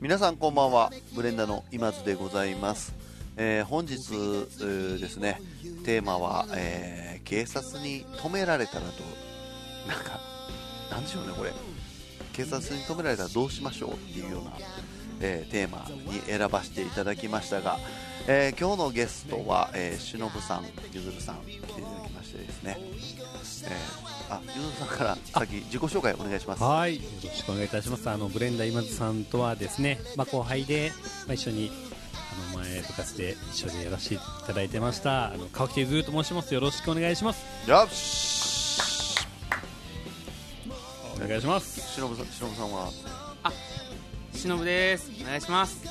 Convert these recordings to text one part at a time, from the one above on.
皆さんこんばんは。ブレンダの今津でございます、えー本日、ですねテーマは、えー警察に止められたらとなんかなんでしょうねこれ。警察に止められたらどうしましょうっていうような、えーテーマに選ばせていただきましたが、えー今日のゲストは、えー、しのぶさんゆずるさん来ていただきましてですね、えーあゆずるさんから先自己紹介お願いしますはい、よろしくお願いいたします。あのブレンダー今津さんとはですね、まあ後輩で、まあ、一緒にあの前部活で一緒にやらせていただいてました。あの川北ゆずると申します。よろしくお願いします。よしお願いします。しのぶさんしのぶさんは？しのぶですお願いします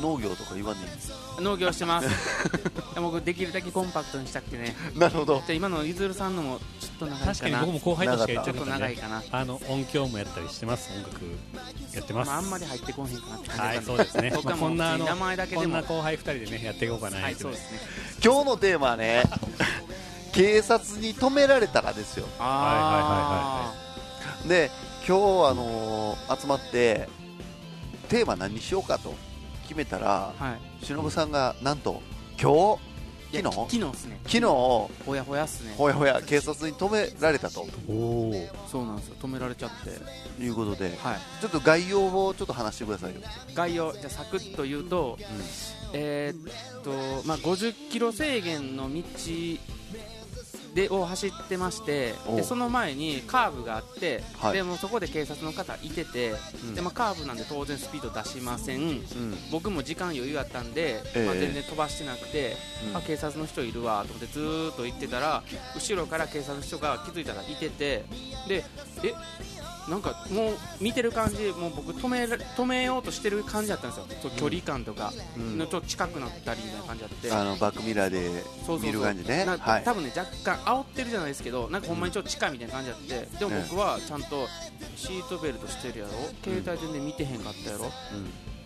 農業とか言わね農業してます。でも僕できるだけコンパクトにしたくてね。えなるほど。じゃあ今のゆずるさんのもちょっと長い確かにかな僕も後輩としか言っちちょっと長いかな、あの音響もやったりしてます。音楽やってます。まあ、あんまり入ってこへんかなってはい、感じそうですね。僕まあはもう名こんなあの前だけでも。こんな後輩二人でねやっていこうかな。はいそうですね。今日のテーマはね 警察に止められたらですよ。あで今日、あのー集まってテーマ何にしようかと決めたらあはい。しのぶさんがなんと今日？昨日？き昨日っすね。日昨日？ほほやほやっすね。やほや警察に止められたと。おお。そうなんですよ。止められちゃって。いうことではい。ちょっと概要をちょっと話してくださいよ、概要じゃあサクッと言うとえーっとまあ50キロ制限の道でを走ってましてでその前にカーブがあって、はい。でもうそこで警察の方いてて、うん。でまあ、カーブなんで当然スピード出しません。うん。僕も時間余裕あったんで、ええ。まあ、全然飛ばしてなくて、うん。あ警察の人いるわと思ってずーっと言ってたら後ろから警察の人が気づいたらいててでえなんかもう見てる感じもう僕止めら止めようとしてる感じだったんですよ。そう距離感とかうん。のちょっと近くなったりみたいな感じだって、あのバックミラーでそうそうそう。見る感じね。なはい。多分ね若干煽ってるじゃないですけどなんかほんまにちょっと近いみたいな感じだってでも僕はちゃんとシートベルトしてるやろ。携帯全然見てへんかったやろ、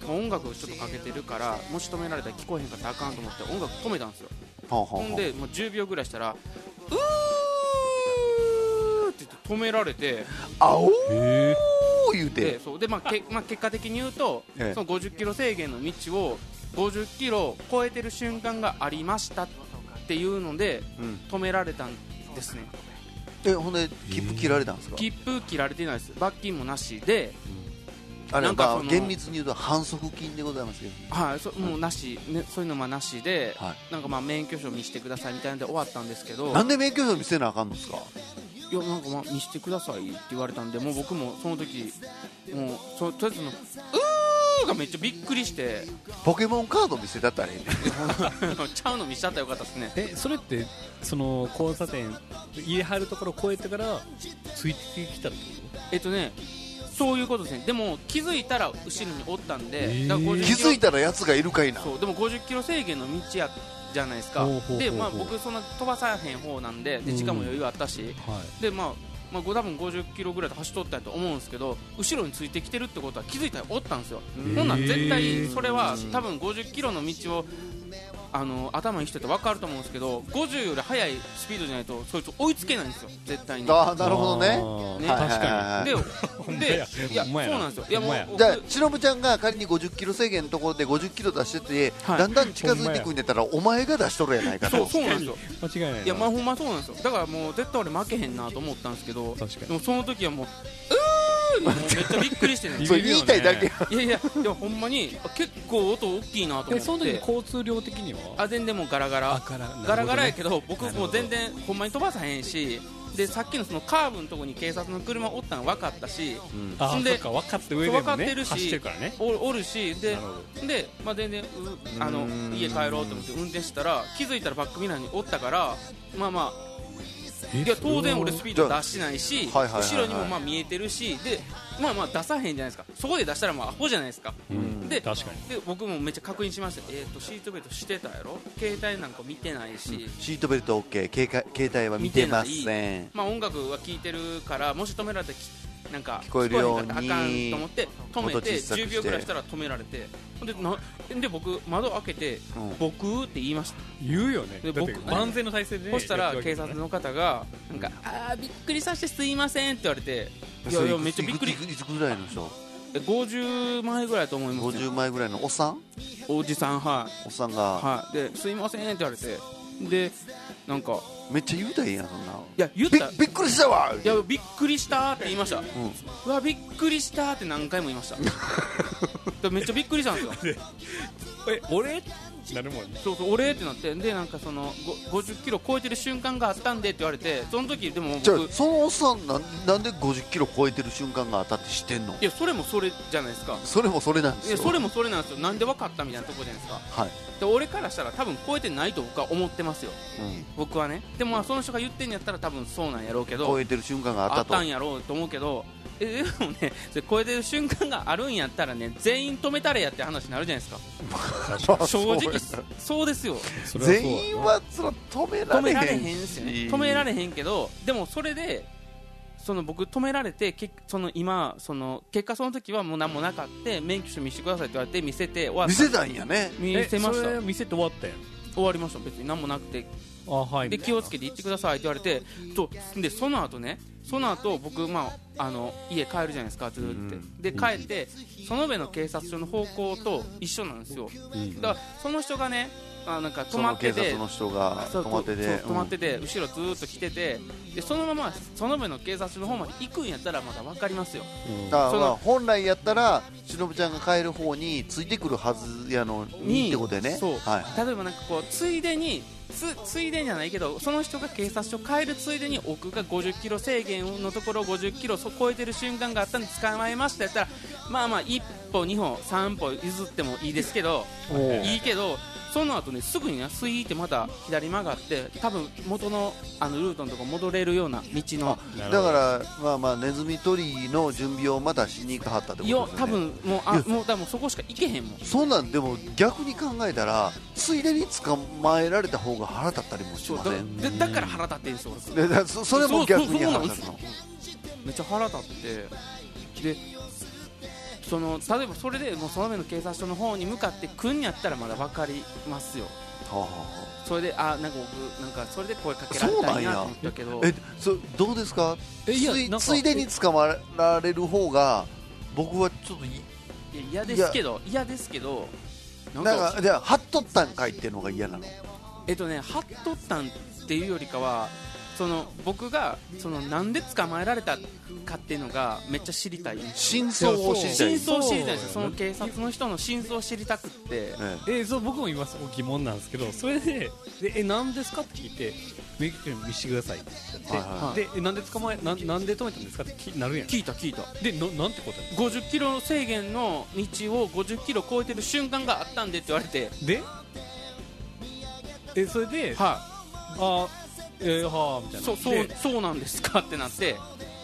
うん。もう音楽ちょっとかけてるからもし止められたら聞こえへんかったらあかんと思って音楽止めたんですよ。ほんでもう10秒ぐらいしたら「うー!」止められてあおーへ言うでてそう。で、まあけまあ、結果的に言うと、ええ。その50キロ制限の道を50キロ超えてる瞬間がありましたっていうのでうん。止められたんですね。えほんで切符切られたんですか？切符切られてないです。罰金もなしで、あれなんかそのまあ厳密に言うと反則金でございますけどはい、そもうなし、ね、そういうのもなしで、はなんかまあ免許証見せてくださいみたいなんで終わったんですけど。なんで免許証見せなあかんのですか？いやなんかまあ見せてくださいって言われたんでもう僕もその時もうそとりあえずの「うー」がめっちゃびっくりして。ポケモンカード見せたったらええねん。ちゃうの見せたったらよかったですね。えそれってその交差点家張るところを越えてからついてきたってこえっとねそういうことですね。でも気づいたら後ろにおったんで、だから50気づいたらやつがいるかいな。そうでも50キロ制限の道やじゃないですか。ほうほうほうほう。でまあ僕そんな飛ばさへん方なんでで時間も余裕あったし、とはい。でまあまあ、多分50キロぐらいで走っとったと思うんですけど後ろについてきてるってことは気づいたらおったんですよ。うんほんなん絶対それはうん多分50キロの道をあの頭にしてて分かると思うんですけど50より速いスピードじゃないとそいつ追いつけないんですよ。絶対に。ああなるほどね。ね確かはいでいやそうなんですよ。いやもうじゃあしのぶちゃんが仮に50キロ制限のところで50キロ出してて、はい。だんだん近づいてくんでたらお前が出しとるやないかそうとそうなんですよ。間違いないな。いやまあほんまそうなんですよ。だからもう絶対俺負けへんなと思ったんですけど確かに。でもその時はもううーにもうめっちゃびっくりしてねそれ言いたいだけ。やいやいやでもほんまにあ結構音大きいなと思って。えその時交通量的には？あ全然もうガラガラ。あガラガラガラやけどど僕もう全然ほんまに飛ばさへんしでさっきのそのカーブのとこに警察の車おったの分かったしあんでそっか分かって上で分かってるしるからね。おおるしでで、まあ、全然うあのうん。家帰ろうと思って運転したら気づいたらバックミラーにおったからまあまあえいや当然俺スピード出してないしはいはいはいはい。後ろにもまあ見えてるしでまあまあ出さへんじゃないですか。そこで出したらまあアホじゃないですか。うん。で確かに。で僕もめっちゃ確認しました。えっ、とシートベルトしてたやろ？携帯なんか見てないし、シートベルト OK 携帯携帯は見てません。まあ音楽は聴いてるからもし止められたらきなんか聞こえるようにあかんと思って止めて音小さくして。10秒ぐらいしたら止められて。でなで僕窓開けてうん「僕」って言いました。言うよね。で僕万全の体制でねそしたら警察の方がなんか「あーびっくりさせてすいません」って言われて。いやいやめっちゃびっくり。いくぐらいの人？え50前ぐらいだと思いますよ。50前ぐらいのおっさん？おじさんはい。おっさんが。はい。ですいませんって言われて。でなんかめっちゃ言うたらいいやんそんな。いや言っびた。びっくりしたわ。いやびっくりしたって言いました。うん。うわびっくりしたって何回も言いました。でめっちゃびっくりしたんですよ。え俺なるもんね。そうそう俺ってなってでなんかそのご50キロ超えてる瞬間があったんでって言われてその時でもじゃあ僕そのおっさんなんなんで50キロ超えてる瞬間があったって知ってんの？いやそれもそれじゃないですか。それもそれなんですよ。いやそれもそれなんですよ。なんで分かったみたいなとこじゃないですか。はい、で俺からしたら多分超えてないと僕は思ってますよ。うん、僕はね。でもまあその人が言ってんやったら多分そうなんやろうけど超えてる瞬間がああったと。ったんやろうと思うけどえでもねそれ超えてる瞬間があるんやったらね全員止めたれやって話になるじゃないですか。まあ正直そうですよ。それはそう全員はその止められへん止められへんっすよね。し止められへんけどでもそれでその僕止められてけその今その結果その時はもう何もなかって免許証見せてくださいって言われて見せて終わった。見せたんやね。見せました。れ見せて終わったやん。終わりました。別に何もなくて。あはい。で気をつけて行ってくださいって言われてそうでその後ねその後僕まああの家帰るじゃないですかずーって、うん。で帰って園部の警察署の方向と一緒なんですよ。うん。だからその人がねあなんか止まってて警察の人がそう止まってて止まってて、後ろずーっと来ててでそのまま園部の警察署の方まで行くんやったらまだ分かりますよ。うん。だから本来やったら忍ちゃんが帰る方についてくるはずやのににってことでね。そう。はい。例えばなんかこうついでにつついでじゃないけどその人が警察署帰るついでに奥が50キロ制限のところを50キロそ超えてる瞬間があったんで捕まえましたやったらまあまあ1歩2歩3歩譲ってもいいですけどいいけどその後ねすぐにねスイーってまた左曲がって多分元のあのルートのとこ戻れるような道の。だからまあまあネズミ捕りの準備をまたしに行かはったってことですよ多分もうあもう多分そこしか行けへんもん。そんなんでも逆に考えたらついでに捕まえられた方が腹立ったりもしませんでだから腹立ってんですよそれも逆に腹立つの。めっちゃ腹立って。でその例えばそれでもうその目の警察署の方に向かって来んやったらまだ分かりますよ。はあはそれであなんか僕なんかそれで声かけられたいなと思ったけど。あえそどうですか？つえいやついでに捕まえられる方が僕はちょっといいや嫌ですけど嫌ですけどなんかじゃあ貼っとったんかいっていうのが嫌なの？えっとね貼っとったんっていうよりかはその僕がそのなんで捕まえられたかっていうのがめっちゃ知りたい。真相を。知りたい真相を知りたいんですよ。その警察の人の真相を知りたくって。ええそう僕も今そこ疑問なんですけどそれででえ何ですかって聞いて免許証見せてくださいって言って、でえなんで捕まえなんなんで止めたんですかってきなるやん。聞いた聞いた。でななんて答50キロ制限の道を50キロ超えてる瞬間があったんでって言われて。えで？えそれで、はあえー、はあみたいな。そうそうそうなんですかってなって。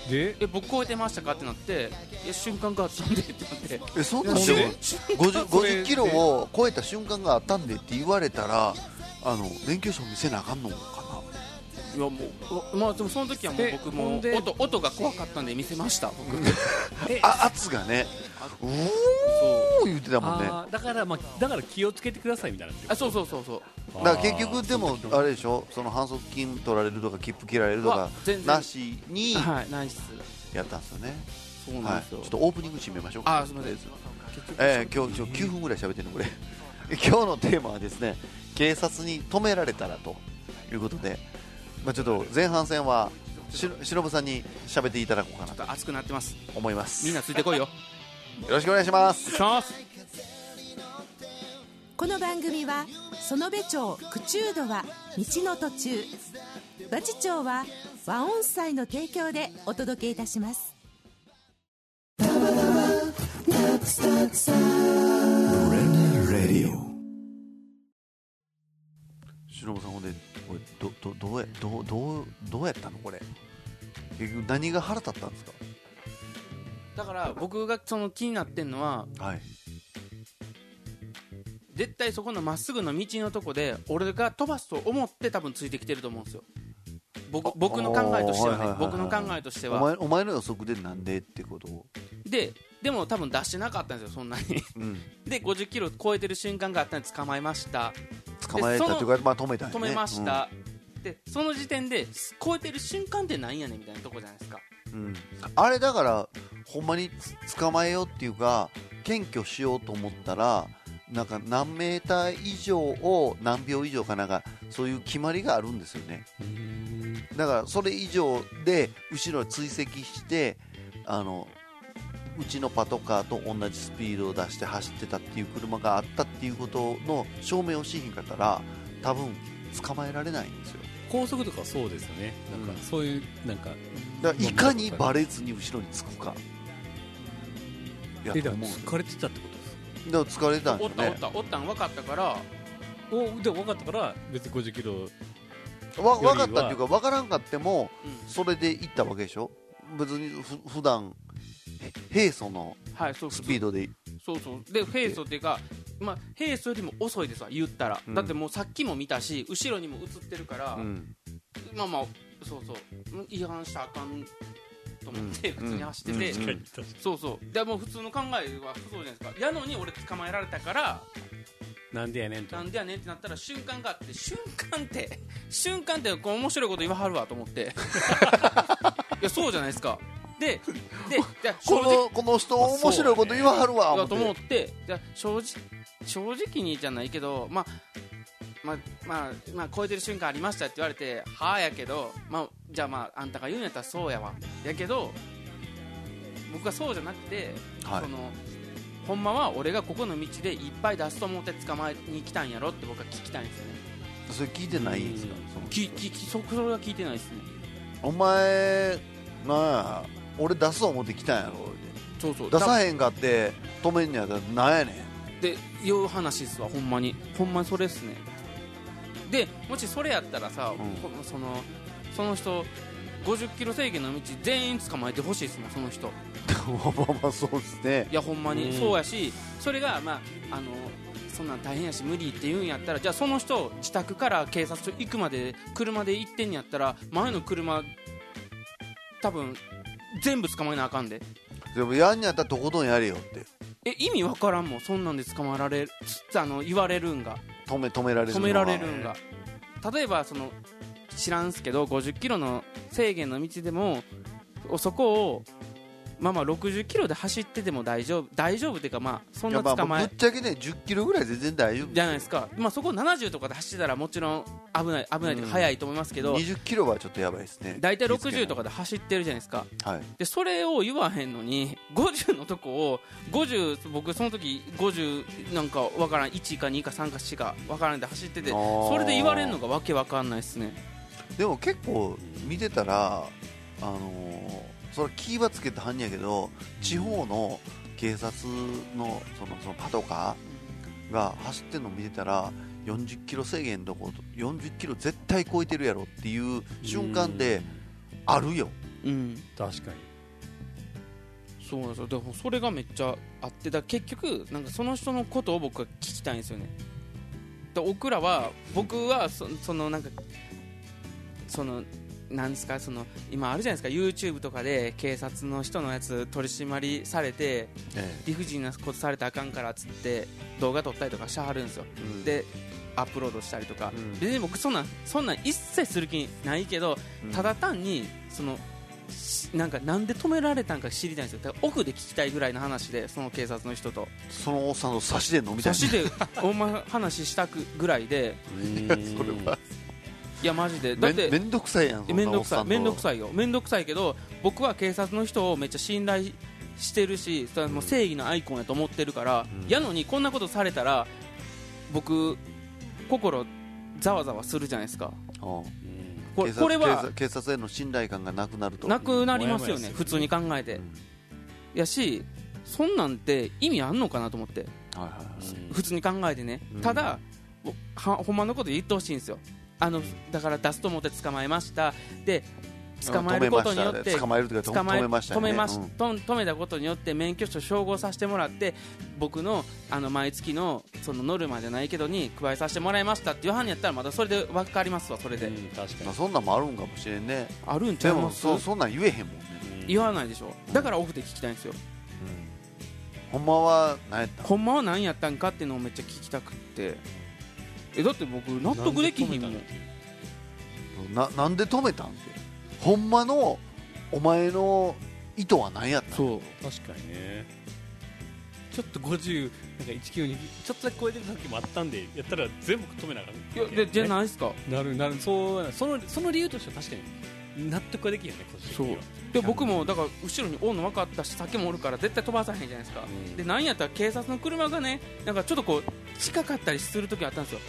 で？でえ僕超えてましたかってなって。いや瞬間があったんでってなって。えそんなんでで？も 50, それ50キロを超えた瞬間があったんでって言われたらあの免許証見せなあかんのかいやもうまあでもその時はもうえ僕も音音が怖かったんで見せました あ圧がね。うおー言ってたもんね。だからまあだから気をつけてくださいみたいなあそうそうそうそうだから結局でもあれでしょ？その反則金取られるとか切符切られるとかなしにやったんですよね。そうなんですよ、はい。ちょっとオープニング締めましょうか。あすみません。えー、今日ちょ9分ぐらい喋ってるのこれ。今日のテーマはですね警察に止められたらということで、まあ、ちょっと前半戦はししのぶさんに喋っていただこうかなと熱くなってます。思います。みんなついてこいよ。よろしくお願いします。しますこの番組は園部町口中度は道の途中。和知町は和音祭の提供でお届けいたします。しのぶさんほんでこれどどどうやどうどうどうやったのこれ？結局何が腹立ったんですだから僕がその気になってんのはかはい絶対そこのまっすぐの道のとこで俺が飛ばすと思って多分ついてきてると思うんですよ。僕僕の考えとしてはね。あーはいはいはいはい。僕の考えとしておは前お前の予測でなんでってこと？を、ででも多分出してなかったんですよそんなに。うん、で50キロ超えてる瞬間があったんで捕まえました。捕まえたというか、まあ、止めたね。止めました、でその時点で超えてる瞬間ってなんやねんみたいなとこじゃないですか。うん。うんあれだからほんまに捕まえようっていうか検挙しようと思ったらなんか何メーター以上を何秒以上かなんかそういう決まりがあるんですよね。だからそれ以上で後ろに追跡してあのうちのパトカーと同じスピードを出して走ってたっていう車があったっていうことの証明をしひんかったら多分捕まえられないんですよ。高速とかそうですよね。なんかそういうなんかだからいかにバレずに後ろにつくか。やえだからと思う疲れてたってこと？ですだから疲れてたんおったおったおったん分かったから。おでも分かったから別に50キロ。わ分かったっていうか分からんかってもうん。それで行ったわけでしょ？別にふ普段へ平素のはいそうスピードで。そうそう。で平素っていうかまあ平素よりも遅いですわ言ったら、うん。だってもうさっきも見たし後ろにも映ってるから、うん。まあまあそうそう。うん違反したらあかんと思ってうん。普通に走ってて、うんうん。そうそう。でもう普通の考えはそうじゃないですか。やのに俺捕まえられたから。なんでやねんと。なんでやねんってなったら瞬間があって瞬間って 瞬間ってこう面白いこと言わはるわと思って。いやそうじゃないですか。でで こ直。のこの人面白いこと言わはるわだと思思っって正直正直にじゃないけどまあまあまあまあ超えてる瞬間ありましたって言われてはあやけどまあじゃあまああんたが言うんやったらそうやわ。やけど僕はそうじゃなくて、はい。そのほんまは俺がここの道でいっぱい出すと思って捕まえに来たんやろって僕は聞きたいんですよね。それ聞いてないんですか？そのきききそそれは聞いてないですね。お前なんや俺出す思って来たんやろ？そうそう。出さへんかって止めんねやったらなんやねん。でいう話ですわほんまに。ほんまにそれっすね。でもしそれやったらさ、ん。こそのその人50キロ制限の道全員捕まえてほしいですもんその人。まあまあまあそうですね。いやほんまに、うん。そうやしそれがまああのそんなん大変やし無理って言うんやったらじゃあその人自宅から警察署行くまで車で行ってんやったら前の車多分全部捕まえなあかんで。でもやんにやったらとことんやれよって。え意味わからんもんそんなんで捕まえられつあの言われるんが。止め止められる止められるんが。例えばその知らんすけど50キロの制限の道でもそこをまあまあ60キロで走ってても大丈夫大丈夫っていうかまあそんな捕まえぶっちゃけね10キロぐらい全然大丈夫じゃないですか、まあ、そこ70とかで走ってたらもちろん危ない危ないというか速いと思いますけど、20キロはちょっとやばいですね。大体60とかかで走ってるじゃないですか。はい。でそれを言わへんのに50のとこを50僕その時50なんかわからん1か2か3か4かわからんで走っててそれで言われるのがわけわかんないですねでも結構見てたらあのーそれ気はつけてはんやけど地方の警察のそのそのパトカーが走ってるの見てたら40キロ制限どこ40キロ絶対超えてるやろっていう瞬間であるよ。うん。確かに。そうなんですよ。でもそれがめっちゃあってだ結局なんかその人のことを僕は聞きたいんですよね。で僕らは僕はそそのなんかそのなんですかその今あるじゃないですか YouTube とかで警察の人のやつ取り締まりされてえ理不尽なことされたらあかんからっつって動画撮ったりとかしてはるんですよ。えでアップロードしたりとか、うん。別に僕そんなんそんなん一切する気ないけどうん。ただ単にそのしなんかなんで止められたんか知りたいんですよ。奥で聞きたいぐらいの話でその警察の人と。そのおっさんの差しで飲みたい。差しでお前話したくぐらいで。それはいやマジで。だってめんめんどくさいやんそんなめんどくさい。めんどくいさいよ。めんどくさいけど僕は警察の人をめっちゃ信頼してるしそれはもう正義のアイコンやと思ってるから、うん。やのにこんなことされたら僕心ざわざわするじゃないですか。これ警察これは警察への信頼感がなくなると。なくなりますよもやもやするね普通に考えて。うん。やしそんなんて意味あんのかなと思って。はいはいはい。普通に考えてね、うん。ただはほんまのこと言ってほしいんですよあのだから出すと思って捕まえました。で捕まえることによって捕まえるというか捕まえ止めました止めましうん。とん止めたことによって免許証照合させてもらって僕のあの毎月のそのノルマじゃないけどに加えさせてもらいましたって言わはんやったらまだそれで分かりますわそれで、うん確かに。まあ、そんなんもあるんかもしれんね。あるんちゃでもいますそそんなん言えへんもんね、言わないでしょ。だからオフで聞きたいんですよ。ほんまは何やったん？ほんまは何やったんかっていうのをめっちゃ聞きたくってえだって僕納得できひんもん。ななんで止めたんってほんまのお前の意図は何やったん？そう。確かにね。ちょっと50なんか192ちょっとだけ超えてる時もあったんでやったら全部止めながらいやでじゃないですか？なるなる。そうそのその理由としては確かに納得はできるよね個人的には。で僕もだから後ろにおんの分かったし先もおるから絶対飛ばさへんじゃないですか、うんでなんやったら警察の車がねなんかちょっとこう近かったりする時あったんですよ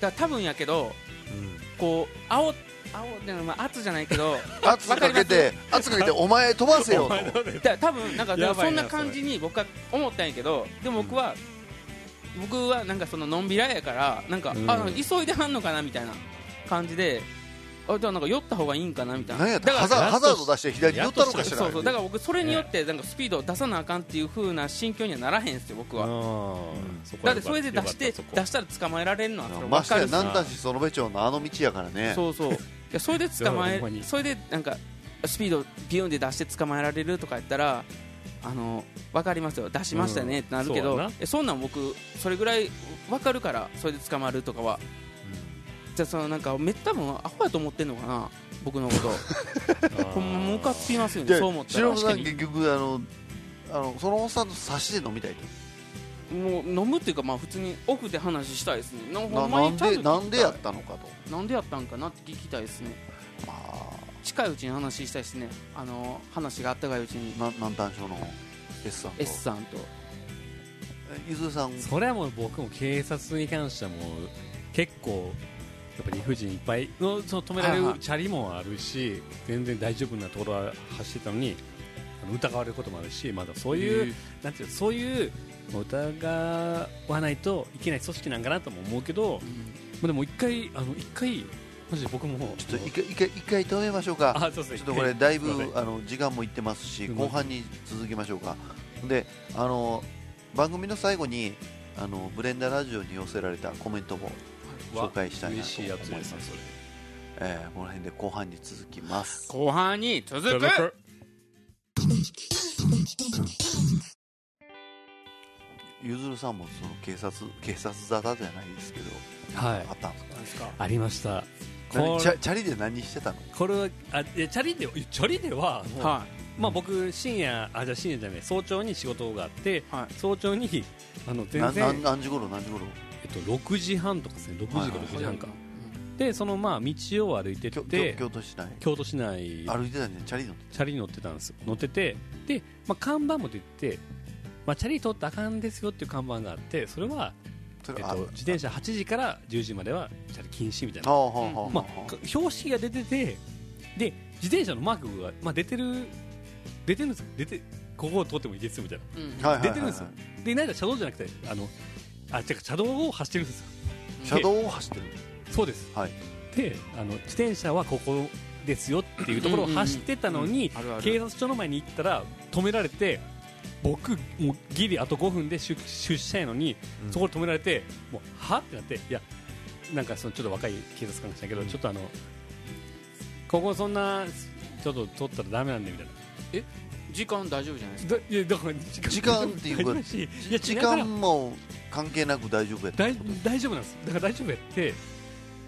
だ多分やけどこう青青でもまあ圧じゃないけど 圧かけて圧かけてお前飛ばせよと。多分なんかそんな感じに僕は思ったんやけどでも僕は、僕はなんかそののんびらやからなんか、うん。あ急いではんのかなみたいな感じであじゃあなんか寄った方がいいんかなみたいな。何やった？らハザハザード出して左に寄ったのかしらそうそう。だから僕それによってなんかスピードを出さなあかんっていう風な心境にはならへんすよ僕は。だってそれで出して出したら捕まえられるのはそれましてや分かる南丹市園部町のあの道やからね。そうそう。いやそれで捕まえそれでなんかスピードビューンで出して捕まえられるとかやったらあの分かりますよ。出しましたねってなるけど、うん。そうやな。えそんなん僕それぐらい分かるからそれで捕まるとかはじゃあそのなんかめった分アホやと思ってんのかな僕のこと。ほんまムカつきますよねでそう思ったら。忍さん結局あのあのそのおっさんと差しで飲みたいと？もう飲むっていうかまあ普通にオフで話したいですね。ななほんまにんでなんでやったのかと。なんでやったんかなって聞きたいですね。あ。近いうちに話したいですね。あの話があったかいうちに。ーな南丹署の？S さんと。S さんと。えゆずさん。それはもう僕も警察に関してはもう結構やっぱ理不尽いっぱいのその止められるチャリもあるし全然大丈夫なところは走ってたのに疑われることもあるしまだそういうなんていうのそういう疑わないといけない組織なんかなとも思うけど、まあでも一回あの一回マジで僕もちょっと一回一回一回止めましょうか。あそうですちょっとこれだいぶあの時間もいってますし後半に続きましょうか。であの番組の最後にあのブレンダラジオに寄せられたコメントも紹介したいなと思いますえーこの辺で後半に続きます。後半に続く。ゆずるさんもその警察警察沙汰じゃないですけどはい。あったんですか？ありました。何これチャチャリで何してたの？これはあチャリでチャリでははまあ、僕深夜あじゃあ深夜じゃない早朝に仕事があって、はい。早朝にあのな全然な何時頃何時頃？えっと、6時半とかですね。6時かはいはい。6時半か、でそのまあ道を歩いてて京京都市内？京都市内。歩いてたんじゃんチャリ乗ってチャリに乗ってたんです乗っててで、まあ、看板も出て、まあ、チャリ通ったらあかんですよっていう看板があってそれは、えっと、自転車8時から10時まではチャリ禁止みたいな、まあ、標識が出ててで自転車のマークが、まあ、出てる出てるんです出てここを通ってもいいですよみたいな。出てるんですよ。でなんか車道じゃなくてあのあ違う車道を走ってるんですよ。車道を走ってるそうです。はい。であの自転車はここですよっていうところを走ってたのにあるある。警察署の前に行ったら止められて僕もうギリあと5分で出出社やのに、うん。そこで止められてもうはってなっていやなんかそのちょっと若い警察官でしたけど、ちょっとあのここそんなちょっと取ったらダメなんでみたいな。時間大丈夫じゃないですか？だいやだから時間っていうかいや時違うから間も関係なく大丈夫やった大大丈夫なんです。だから大丈夫やってだ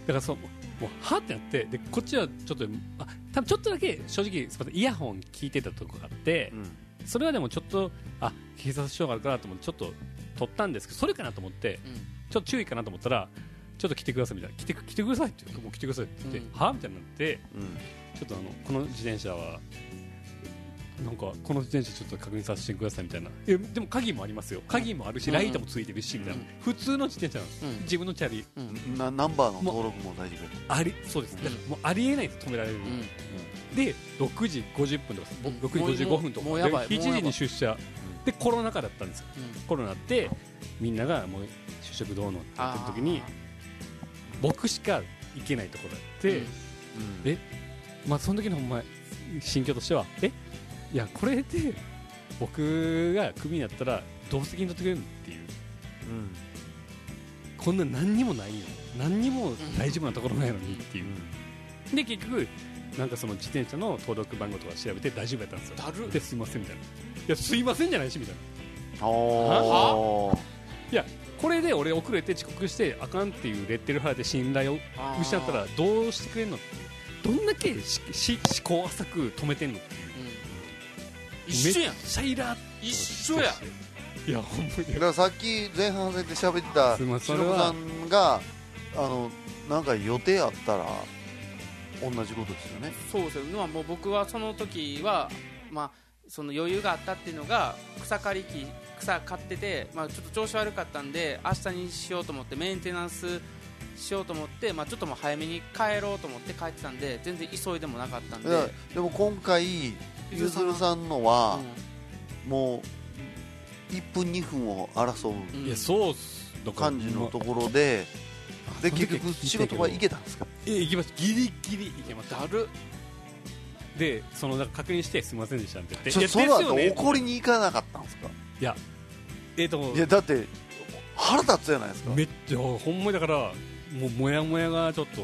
からそうもうはってなってでこっちはちょっとあ多分ちょっとだけ正直すみませんイヤホン聞いてたとこがあってうん。それはでもちょっとあ警察署があるかなと思ってちょっと取ったんですけどそれかなと思ってうん。ちょっと注意かなと思ったらちょっと来てくださいみたいな。来て来てくださいってもう来てくださいって言って、うん。はみたいになってうん。ちょっとあのこの自転車はなんかこの自転車ちょっと確認させてくださいみたいな。えでも鍵もありますよ。鍵もあるしうん。ライトもついてるしみたいな、うん。普通の自転車なんです、うん。自分のチャリ。うん。なナンバーの登録も大丈夫ありそうです。だからもうありえないです止められる、うん。で6時50分とかうん。6時55分とか。もうもうやばい。で7時に出社。でコロナ禍だったんですよ。コロナってみんながもう就職どうのって言ってる時に僕しか行けないところだって、うん。えまあその時のほんま心境としてはえいやこれで僕がクビになったらどう責任取ってくれるのっていう。うん。こんな何にもないよ。何にも大丈夫なところないのにっていう、で結局なんかその自転車の登録番号とか調べて大丈夫やったんですよ。だるですいませんみたいな。いやすいませんじゃないしみたいな。おー。いやこれで俺遅れて遅刻してあかんっていうレッテル貼られて信頼を失ったらどうしてくれんのってどんだけしし試行錯く止めてんのっていう。うん一緒やん。めっちゃイラッ一緒やいやほんまに。だからさっき前半戦で喋ってたすいません忍さんがあのなんか予定あったら同じことですよね。そうですよ、まあ、もう僕はその時は、まあ、その余裕があったっていうのが草刈り機草買ってて、まあ、ちょっと調子悪かったんで明日にしようと思ってメンテナンスしようと思って、まあ、ちょっともう早めに帰ろうと思って帰ってたんで全然急いでもなかったんで、でも今回ゆずるさんのは、もう1分2分を争ううん。いやそうっす。だから感じのところで、で結局仕事は行けたんですか？え行きました。ギリギリ行けました。だるでそのなんか確認してすみませんでしたって言って。そその後ね。怒りに行かなかったんですか？いやえっ、といやだって腹立つじゃないですか。めっちゃほんまにだからもうもやもやがちょっと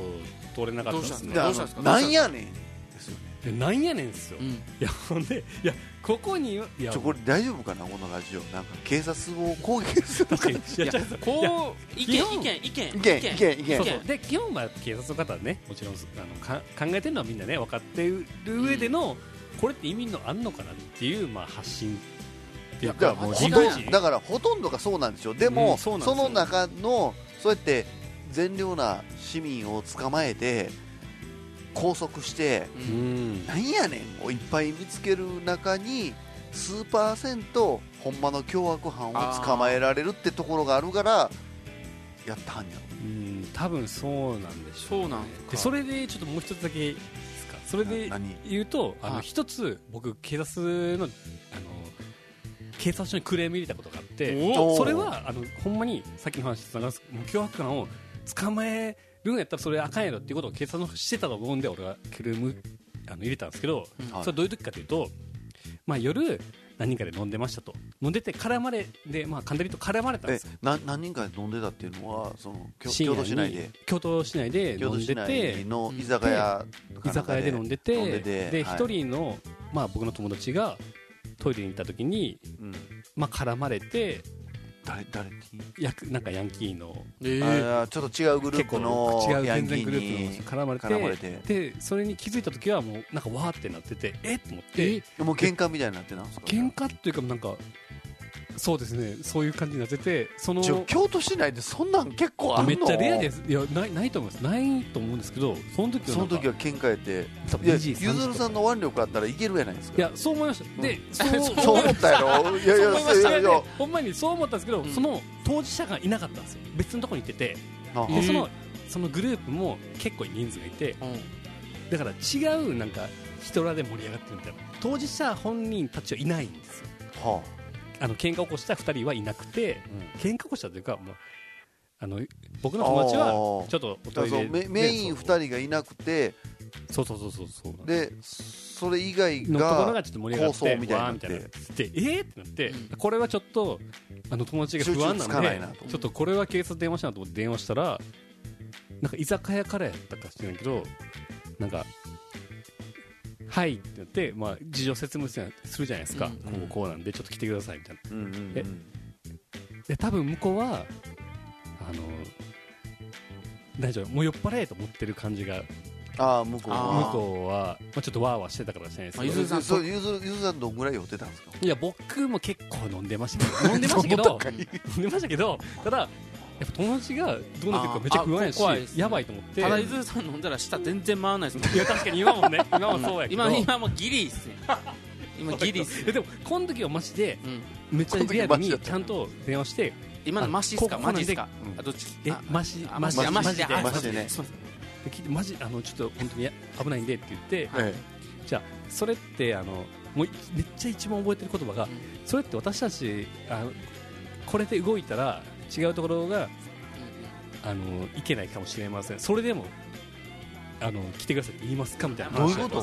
通れなかったですね。であどうしたんですなんやねんですよね。でなんやねんっすよ、いうん。やほんでいやここにいやちょこれ大丈夫かなこのラジオ？なんか警察を攻撃するいいやこう意見意見意見意見。意見意見。で基本は警察の方はねもちろんあのか考えてるのはみんなね分かってる上での、これって意味のあんのかなっていう、まあ、発信っていうだからかもうほとん自分どだからほとんどがそうなんですよでも、うんその中のそうやって善良な市民を捕まえて拘束してなんやねんをいっぱい見つける中に数パーセントほんまの凶悪犯を捕まえられるってところがあるからやったんやろ。うん多分そうなんでしょそうなんでそれでちょっともう一つだけいいですか？それで言うとあのはい。一つ僕警察のあの警察署にクレーム入れたことがあっておそれはあのほんまにさっきの話つながるもう凶悪犯を捕まえるんやったらそれあかんやろっていうことを警察の方してたと思うんで俺はクレームあの入れたんですけど、はい。それどういう時かというと、まあ、夜何人かで飲んでましたと。飲んでて絡まれで、まあ、簡単に言うと絡まれたんでえすよ。な何人かで飲んでたっていうのはその京都市内で。京都市内で飲んでての居酒屋居酒屋で飲んでて飲んでてで一、はい。人の、まあ、僕の友達がトイレに行った時に、うん。まあ、絡まれて誰誰？にやくなんかヤンキーの。えあーちょっと違うグループの違うヤンキ全然グループの絡まれて。絡まれて。でそれに気づいた時はもうなんかわーってなっててえ？っと思って。もう喧嘩みたいになってなんですか喧嘩っていうかなんかそうですね。そういう感じになっててその京都市内でそんなん結構あるの？めっちゃレアです。いやないないと思います。ないと思うんですけどその時はその時は喧嘩やって。多分いや2時ゆ3時とかずるさんの腕力あったらいけるやないですか。いやそう思いました。で、そうそう思ったやろ？いやいやそう思いました。いやいやほんまにそう思ったんですけど、うん。その当事者がいなかったんですよ。別のところに行ってて。あでそのそのグループも結構人数がいて。うん。だから違うなんか人らで盛り上がってるみたいな。当事者本人たちはいないんですよ。はあの喧嘩起こした2人はいなくてあ喧嘩起こしたというか、まあ、あの僕の友達はちょっとおトイレうメメインで2人がいなくてそうそうそうそうそう。でそれ以外のところががちょっと盛り上がってみたいになみたいなでえー、ってなって、うん。これはちょっとあの友達が不安なんでちょっとこれは警察電話しなと思って電話したらなんか居酒屋からやったか知らんけどなんかはいってなって、まあ、事情説明するじゃないですか、うん。こうこうなんでちょっと来てくださいみたいな。うんうんえで多分向こうはあの大丈夫もう酔っ払えと思ってる感じがああ向こうあ向はこうは、まあ、ちょっとわーわーしてたからじゃないですけどまあゆずるさんそうゆずゆずさんどんぐらい酔ってたんですか？いや僕も結構飲んでましたけど飲んでましたけど 飲んでましたけどただやっぱ友達がどうなってるかめっちゃ不安やしいですね。やばいと思って。ただゆずるさん飲んだら舌全然回らないですもん。いや確かに今もね 今もそうやけど。今今もうギリっすね。今ギリっすいやでもこの時はマジでうん。めっちゃリアルにちゃんと電話して今のマシっすか？あマジっすか？ここなんどっち？えあマジ？あマジ？であマジで。あマジでね。マジ？あのちょっと本当に危ないんでって言って。えじゃあそれってあのもうめっちゃ一番覚えてる言葉が、ん。それって私たちあのこれで動いたら違うところがあのいけないかもしれません。それでもあの来てくださいって言いますかみたいなどういうこと？ど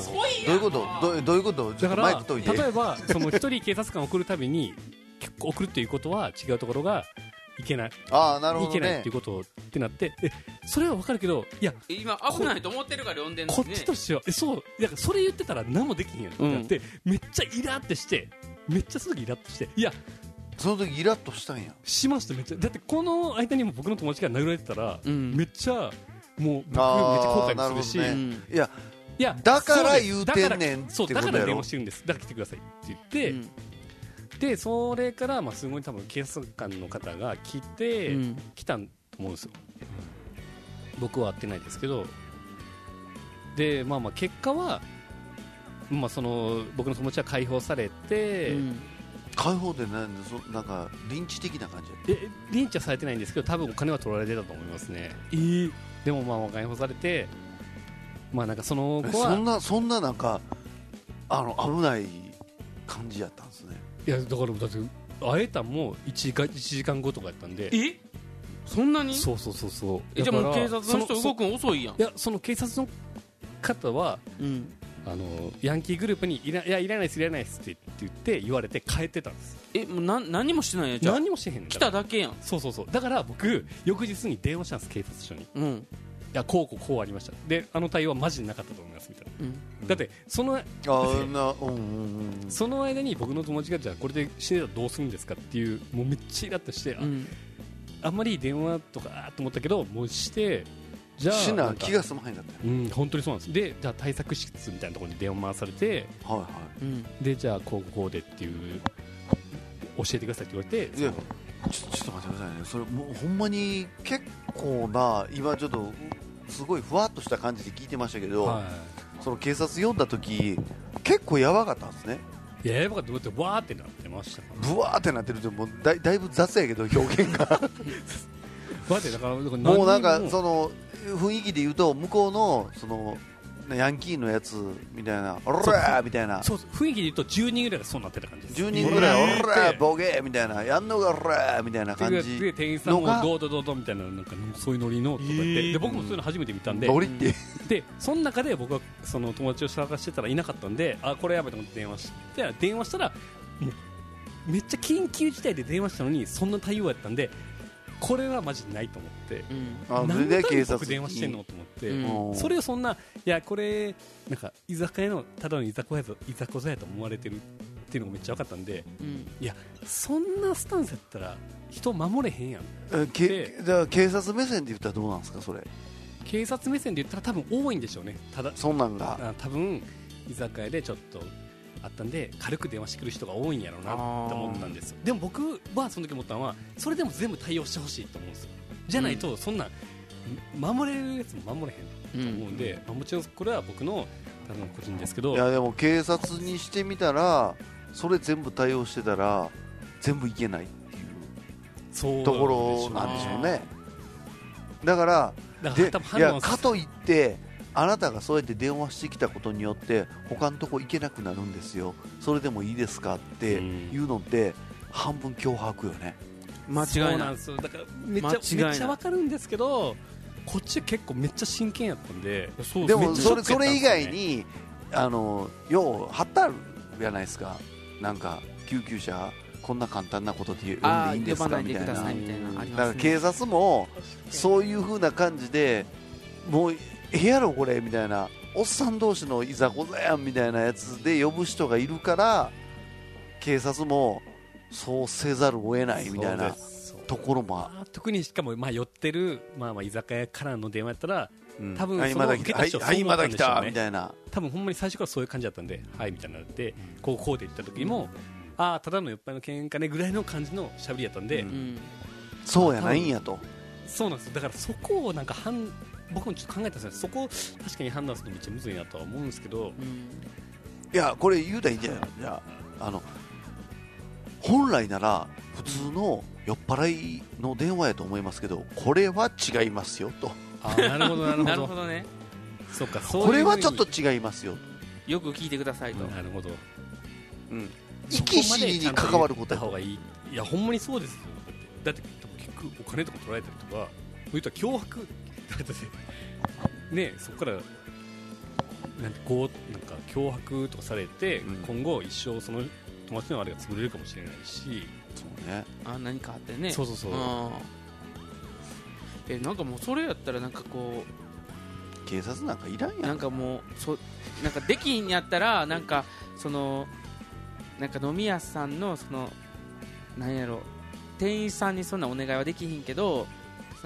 ういうこと？どうどういうこと？だから例えばその一人警察官を送るたびに結構送るっていうことは違うところがいけない、ああなるほどいけないっねていうことってなってえそれは分かるけどいやえ今危ないと思ってるから呼んでんのこっちとしては、えそうだからそれ言ってたら何もできへんやんってなって、めっちゃイラってしてめっちゃその時イラってしていやその時イラッとしたんや。しましためっちゃ。だってこの間にも僕の友達が殴られてたら、うん。めっちゃもう僕めっちゃ後悔もするし、なるほどね。いやいやだから言うてんねんそうってことだから電話してるんです。だから来てくださいって言って、うん。でそれからまあすごい多分警察官の方が来て、うん。来たと思うんですよ。僕は会ってないですけど。でまあまあ結果はまあその僕の友達は解放されて、うん解放でなんでそなんかリンチ的な感じ？やえリンチはされてないんですけど多分お金は取られてたと思いますね。でもまあ解放されてまあなんかそのえ子はそんなそんななんかあの危ない感じやったんですね。いやだからだって会えたんも1時間 ,1 時間後とかやったんで。え？そんなに？そうそうそうそう。えじゃあもう警察の人動くの遅いやん。いやその警察の方はうんあのヤンキーグループにいらいやいらないですいらないですって言って言われて帰ってたんです。えもうなん何もしてないやんじゃあ何にもしてへんねん来ただけやん。そうそうそう。だから僕翌日に電話したんです警察署に。いうん。やこうこうこうありました。であの対応はマジでなかったと思いますみたいな。うん。だってそのあーなうんうんうん。その間に僕の友達がじゃあこれで死ねたらどうするんですかっていうもうめっちゃイラッとして、あうん。あんまり電話とかと思ったけどもうしてじゃあしな気が済まへんかった。ようん本当にそうなんです。でじゃあ対策室みたいなところに電話回されてはいはうん。でじゃあこうこうでっていう教えてくださいって言われていいやちょちょっと待ってくださいね。それもうほんまに結構な今ちょっとうすごいふわっとした感じで聞いてましたけど、はその警察呼んだ時結構やばかったんですね。いいややばかった。だってわーってなってましたから。ブワーってなってるってもうだいだいぶ雑やけど表現が もうなんかその雰囲気で言うと向こうのそのヤンキーのやつみたいな「オラー!」みたいな雰囲気で言うと10人ぐらいがそうなってた感じです10人ぐらい「うんオラーボケ!」みたいな「やんのがオラー!」みたいな感でじ店員さんもどうどうどうどうみたいななんかそういうノリのとか言って、で僕もそういうの初めて見たんででその中で僕はその友達を探してたらいなかったんであこれやばいと思って電話して電話したらめっちゃ緊急事態で電話したのにそんな対応やったんでこれはマジでないと思って。うん。何で警察僕電話してんのと思って、うん。うんそれをそんないやこれなんか居酒屋のただの居酒屋と居酒屋やと思われてるっていうのがめっちゃ分かったんでうん。いやそんなスタンスやったら人守れへんやん。えけだから警察目線で言ったらどうなんですかそれ。警察目線で言ったら多分多いんでしょうね。ただそんなんが。あ多分居酒屋でちょっとあったんで軽く電話してくる人が多いんやろうなって思ったんですよ。でも僕はその時思ったのはそれでも全部対応してほしいと思うんですよ。じゃないとそんな守れるやつも守れへんと思うんで、まあもちろんこれは僕のあの個人ですけどいやでも警察にしてみたらそれ全部対応してたら全部いけないっていうそうところなんでしょうね。だからだからでいやかといってあなたがそうやって電話してきたことによって他のとこ行けなくなるんですよ。それでもいいですかっていうのって半分脅迫よね。間違いそうなんいですよ。だからめっちゃ間違いない。めっちゃわかるんですけどこっち結構めっちゃ真剣やったんで。そうでめっちゃショッもそれそれ以外にあのよう貼ってあるじゃないですか。なんか救急車こんな簡単なことで呼んあでいいんですかみたいな。警察もそういう風な感じでもうええやろこれみたいな。おっさん同士のいざこざやんみたいなやつで呼ぶ人がいるから警察もそうせざるを得ないみたいなところも特にしかもまあ寄ってる、まあ、まあ居酒屋からの電話やったらうん。多分はいその受けた人はそう思ったんでしょうね。たみたいな。多分ほんまに最初からそういう感じだったんではいみたいになってこうこうで言った時も、ああただの酔っ払いの喧嘩ねぐらいの感じのしゃべりやったんで、うん。うんそうやないんやと。そうなんですよ。だからそこをなんか判僕もちょっと考えたんですよ。そこを確かに判断するのめっちゃむずいなとは思うんですけど。うん。いやこれ言うたらいいんじゃないの？じゃああの本来なら普通の酔っ払いの電話やと思いますけどこれは違いますよと。あーなるほどなるほど。なるほどね。そうかそういうこれはちょっと違いますよよく聞いてくださいと。になるほど。うん。そ生き死にに関わることやいい。いやほんまにそうですよ。だってだって結局お金とか取られたりとか言ったら脅迫だってねそこからなんてこうなんか脅迫とかされて、うん。今後一生その友達のあれが潰れるかもしれないし。そうね。あ何かあってね。そうそうそう。うんえなんかもうそれやったらなんかこ警察なんかいらんうやなんんかもうそなんかできひんやったらなんかそのなんか飲み屋さんのそのなんやろ店員さんにそんなお願いはできひんけど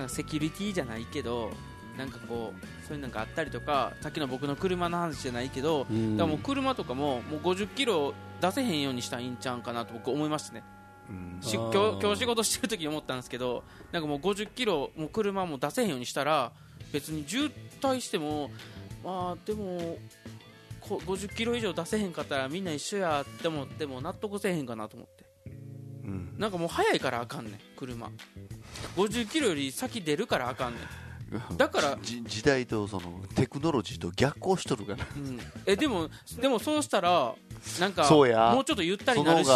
セキュリティじゃないけどなんかこうそういうのがあったりとかさっきの僕の車の話じゃないけど、うん。だからもう車とかももう50キロ出せへんようにしたらいいんちゃうんかなと僕思いましたね。うん。今日今日仕事してる時に思ったんですけどなんかもう50キロもう車も出せへんようにしたら別に渋滞してもまあでもこ50キロ以上出せへんかったらみんな一緒やって思っても納得せえへんかなと思って。うん。なんかもう早いからあかんねん車50キロより先出るからあかんねん。だからじ時代とそのテクノロジーと逆行しとるかなうん、えでもでもそうしたらなんかそうや。もうちょっとゆったりなるし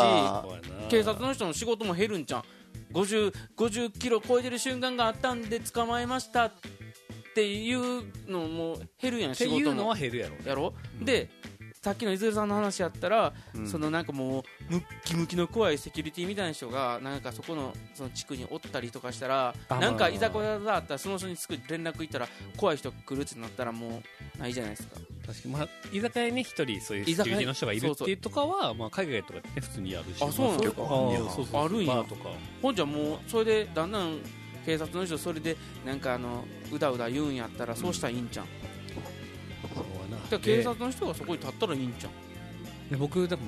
警察の人の仕事も減るんじゃん 50, 50キロ超えてる瞬間があったんで捕まえましたっていうのも減るやんって仕事も。いうのは減るやろ。やろ、でさっきの伊豆さんの話やったら、うん。そのなんかもうムッキムキの怖いセキュリティみたいな人がなんかそこのその地区におったりとかしたらあなんかまあ居酒屋があったらその人にすぐ連絡行ったら怖い人来るってなったらもうないじゃないですか。確かにまあ居酒屋にね一人そういうセキュリティの人がいるっていうとかはまあ海外とかね普通にあるしあそうなんですかまあるんや。とか。ほんじゃもうそれでだんだん警察の人それでなんかあのうだうだ言うんやったらそうしたらいいんじゃん、そう？や警察の人がそこに立ったらいいんじゃんで僕でも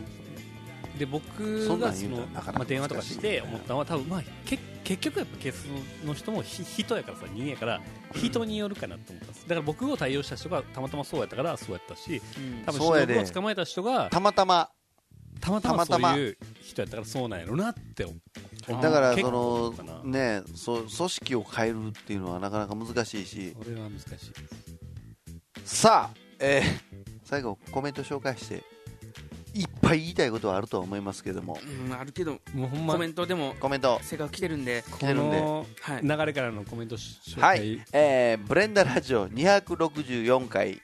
で僕がそのまあ、電話とか難して思ったのは多分まあけ結局やっぱ警察の人もひ人やからさ人間やから人によるかなと思ったんです。だから僕を対応した人がたまたまそうやったからそうやったしうん。多分そうやで。忍を捕まえた人がたまたま。たまたまそたまたま。ういう人やったからそうなんやろなって思うだから結構そのねそう組織を変えるっていうのはなかなか難しいし。それは難しいさあ、えー最後コメント紹介していっぱい言いたいことはあるとは思いますけども。うんあるけどもうほんまコメントでもコメント。せが来てるんでこてるんで。のはい。流れからのコメントし紹介、はい、えーブレンダラジオ264回、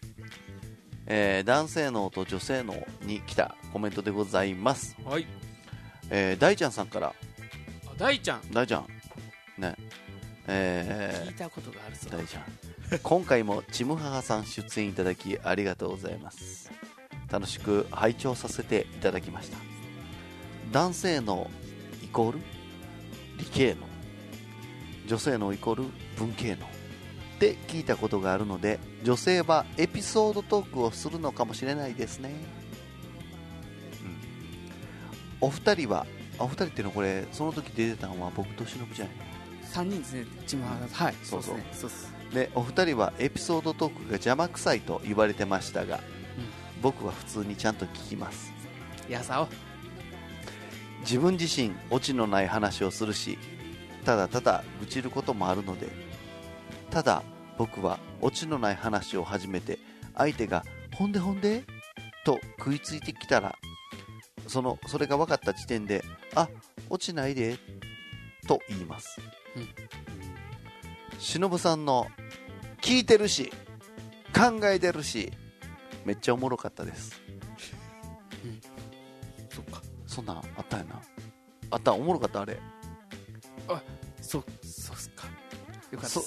えー男性のと女性のに来たコメントでございます、はい。えー大ちゃんさんから。あ大ちゃん。大ちゃん。ね。え聞いたことがあるぞ。ー大ちゃん今回もちむははさん出演いただきありがとうございます。楽しく拝聴させていただきました。男性のイコール？理系の？女性のイコール？文系の？って聞いたことがあるので女性はエピソードトークをするのかもしれないですね、うん、お二人は？お二人っていうのはこれその時出てたのは僕と忍じゃない3人ですね。ちまはい。そうそうそう。でお二人はエピソードトークが邪魔くさいと言われてましたが、僕は普通にちゃんと聞きます。やさお。自分自身オチのない話をするしただただ愚痴ることもあるのでただ僕はオチのない話を始めて相手が「ほんでほんで?」と食いついてきたらそのそれが分かった時点で「あオチないで」と言います、うん忍さん。の「聞いてるし考えてるし」めっちゃおもろかったですそっかそん。なん。あったやなあったおもろかったあれあそそうっすかよかったそ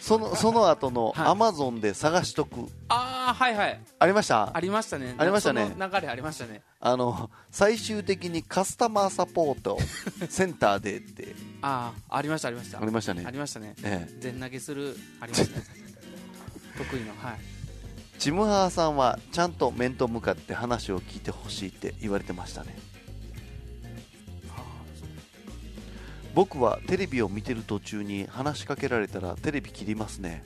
そのその後のアマゾンで探しとくああはいはい。ありました？ありましたね。ありましたね。流れありましたね。あの最終的にカスタマーサポートセンターでって。ああありましたありました。ありましたね。ありましたね。ええ。全投げするありましたね。得意のはい。チムハーさんはちゃんと面と向かって話を聞いてほしいって言われてましたね。僕はテレビを見てる途中に話しかけられたらテレビ切りますね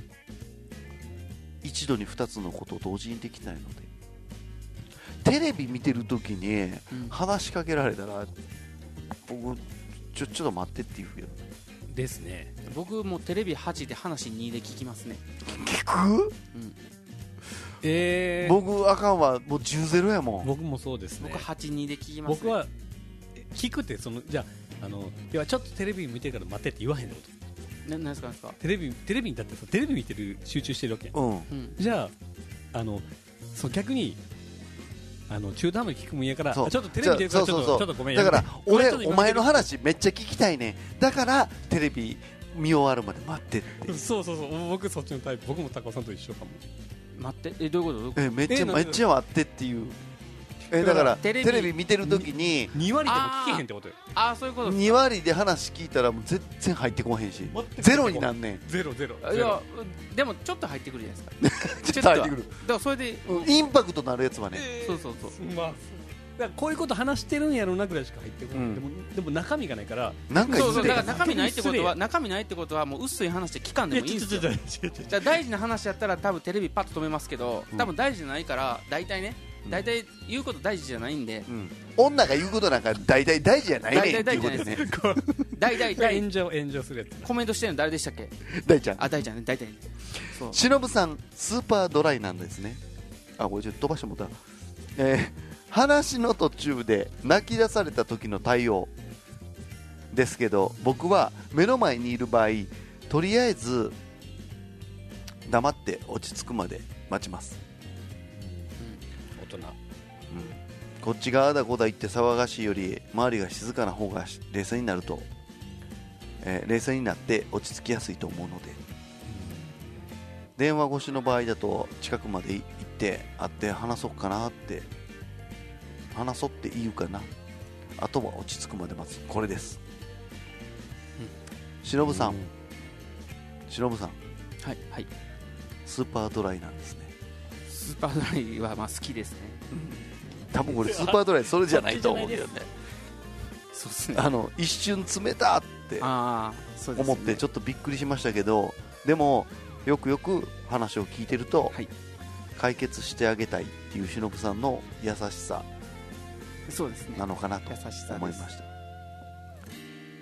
一度に2つのことを同時にできないのでテレビ見てる時にうん。話しかけられたら僕ちょちょっと待ってって言うよですね。僕もテレビ8で話2で聞きますね。聞く？えー、僕あかんわ。もう10ゼロやもん。僕もそうですね。僕82で聞きます、ね、僕は聞くってそのじゃああのいやちょっとテレビ見てから待ってって言わへんってことななんですかなんですか？テレビテレビにだってさテレビ見てる集中してるわけ。うん。うん。じゃああのその逆にあの中途半端に聞くもんやからちそう。ょっとテレビ出るからちょっとちょっとごめんだから俺お前の話めっちゃ聞きたいね。だからテレビ見終わるまで待ってって そうそうそう。僕そっちのタイプ。僕も高尾さんと一緒かも。待って？えどういうこと？どういうこと？えめっちゃえなんでめっちゃ待ってっていうえだからテテレビレビ見てる時に2割でも聞けへんってことよ。ああそういうこと2割で話聞いたらもう全然入ってこへんしゼロになんねん。ゼロゼロいやでもちょっと入ってくるじゃないですか。ちょっと入ってくる。だからそれで。うんインパクトのあるやつはね。そうそうそう。まあだこういうこと話してるんやろうなぐらいしか入ってこない、うん。でもでも中身がないから。なんかそうそうだから中身ないってことは中身ないってことはもう薄い話で期間でもいいんですよ。大事な話やったら多分テレビパッと止めますけどうん。多分大事じゃないから大体ねうん大体言うこと大事じゃないんで。うん。女が言うことなんか大体大事じゃないねん。って大いうことで体大事じゃないね。大体大炎上炎上するやつ。コメントしてるの誰でしたっけ？大ちゃん。あ大ちゃんね。大体。そう。しのぶさんスーパードライなんですね。あこれちょっと飛ばしてもうた。えー話の途中で泣き出された時の対応。ですけど僕は目の前にいる場合とりあえず黙って落ち着くまで待ちます、こっちがあだこだ言って騒がしいより周りが静かな方が冷静になると、えー冷静になって落ち着きやすいと思うので。電話越しの場合だと近くまで行って会って話そうかなって話そうって言うかな。あとは落ち着くまで待つ。これです。しのぶさん。しのぶさん。はいはい。スーパードライなんですね。スーパードライはまあ好きですね多分これスーパードライそれじゃないと思うんだよね。そうですね。あの一瞬冷たってああそうですね。思ってちょっとびっくりしましたけどでもよくよく話を聞いてると、はい。解決してあげたいっていう忍さんの優しさそうですね。なのかなと優しさ思いました。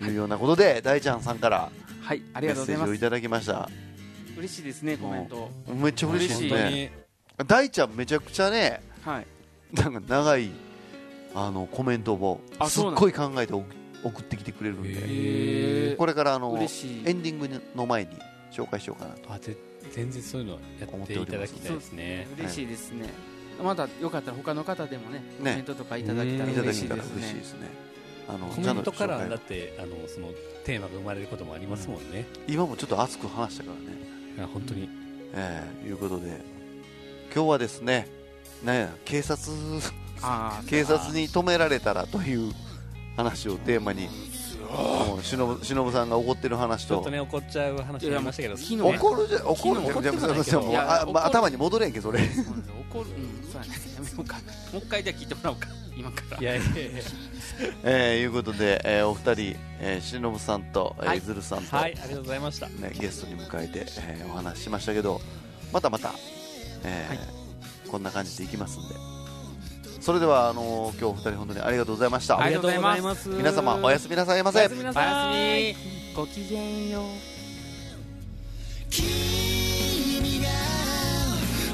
とい。うようなことで大ちゃんさんからはいありメッがとうございます。セージをいただきました。嬉しいですねコメント。めっちゃ嬉しいですね大ちゃんめちゃくちゃねはい なんか長いあのコメントをすっごい考えて送送ってきてくれるんで。これからあのエンディングの前に紹介しようかなと。あぜ全然そういうのやっていただきたいですね。嬉しいですね。またよかったら他の方でもねコねメントとかいただけたら嬉しいですね。あのコメントからだってあのそのテーマが生まれることもありますもんね、今もちょっと熱く話したからね。本当に。えーいうことで。今日はですねなんや警察ああ警察に止められたらという話をテーマにしのぶしのぶさんが怒ってる話と。ちょっとね怒っちゃう話ありましたけど。怒るじゃ怒るじゃも頭に戻れんけどそれそうなんですよ怒るうんそうやね。やめようか。もう一回じゃあ聞いてもらおうか。今から。いやいやいや。えーいうことで、えーお二人、えー、しのぶさんと、えーはい。ずるさんと、はいありがとうございました。ね、ゲストに迎えて、えーお話ししましたけどまたまた、えーこんな感じでいきますんで。それではあのー今日お二人本当にありがとうございました。ありがとうございます。す皆様おやすみなさいませ。おやすみ。なおさいやすみごきげんよう。君が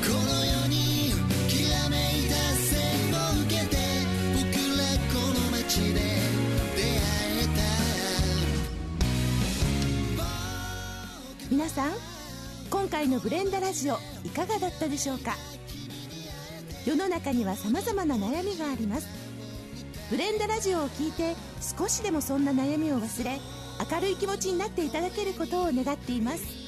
この世にきらめいた線を受けて僕らこの街で出会えた皆さん今回のブレンダラジオいかがだったでしょうか？世の中には様々な悩みがあります。ブレンダラジオを聞いて少しでもそんな悩みを忘れ明るい気持ちになっていただけることを願っています。